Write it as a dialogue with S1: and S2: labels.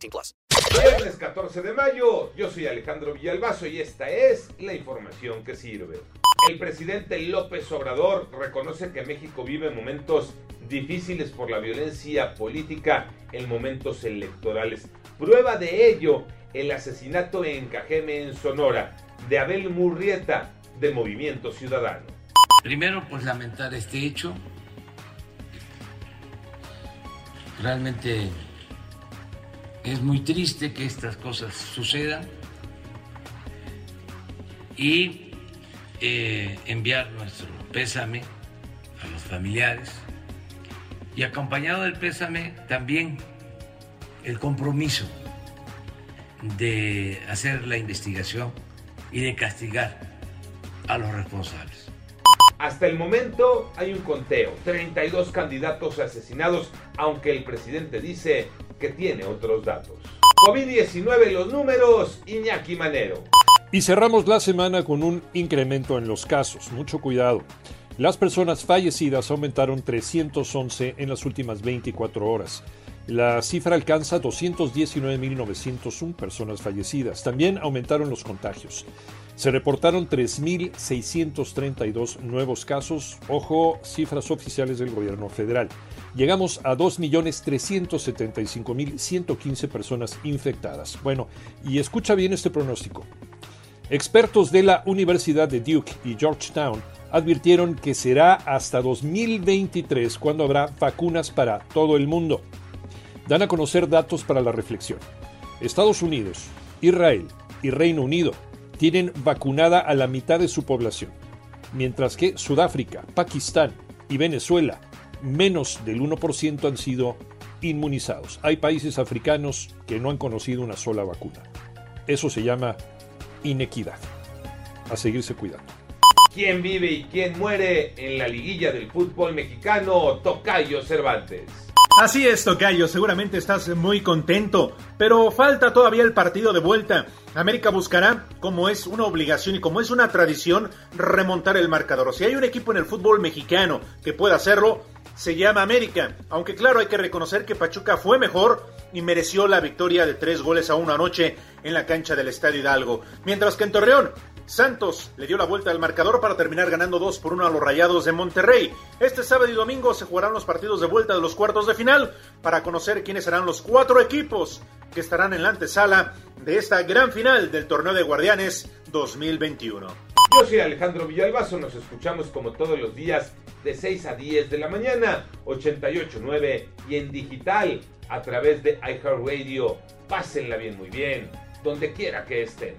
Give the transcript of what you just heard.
S1: 18 plus.
S2: Viernes 14 de mayo, yo soy Alejandro Villalbazo y esta es la información que sirve. El presidente López Obrador reconoce que México vive momentos difíciles por la violencia política en momentos electorales. Prueba de ello, el asesinato en Cajeme, en Sonora, de Abel Murrieta, de Movimiento Ciudadano.
S3: Primero, pues lamentar este hecho. Realmente es muy triste que estas cosas sucedan y eh, enviar nuestro pésame a los familiares y acompañado del pésame también el compromiso de hacer la investigación y de castigar a los responsables.
S2: Hasta el momento hay un conteo, 32 candidatos asesinados, aunque el presidente dice que tiene otros datos. COVID-19 los números, Iñaki Manero.
S4: Y cerramos la semana con un incremento en los casos. Mucho cuidado. Las personas fallecidas aumentaron 311 en las últimas 24 horas. La cifra alcanza 219.901 personas fallecidas. También aumentaron los contagios. Se reportaron 3.632 nuevos casos, ojo, cifras oficiales del gobierno federal. Llegamos a 2.375.115 personas infectadas. Bueno, y escucha bien este pronóstico. Expertos de la Universidad de Duke y Georgetown advirtieron que será hasta 2023 cuando habrá vacunas para todo el mundo. Dan a conocer datos para la reflexión. Estados Unidos, Israel y Reino Unido tienen vacunada a la mitad de su población, mientras que Sudáfrica, Pakistán y Venezuela, menos del 1% han sido inmunizados. Hay países africanos que no han conocido una sola vacuna. Eso se llama inequidad. A seguirse cuidando.
S2: ¿Quién vive y quién muere en la liguilla del fútbol mexicano? Tocayo Cervantes.
S5: Así es, Tocayo, seguramente estás muy contento, pero falta todavía el partido de vuelta. América buscará, como es una obligación y como es una tradición, remontar el marcador. Si hay un equipo en el fútbol mexicano que pueda hacerlo, se llama América. Aunque claro, hay que reconocer que Pachuca fue mejor y mereció la victoria de tres goles a una noche en la cancha del Estadio Hidalgo. Mientras que en Torreón, Santos le dio la vuelta al marcador para terminar ganando 2 por 1 a los Rayados de Monterrey. Este sábado y domingo se jugarán los partidos de vuelta de los cuartos de final para conocer quiénes serán los cuatro equipos que estarán en la antesala de esta gran final del torneo de Guardianes 2021.
S2: Yo soy Alejandro Villalbazo, nos escuchamos como todos los días de 6 a 10 de la mañana, 88.9 y en digital a través de iHeartRadio. Pásenla bien, muy bien, donde quiera que estén.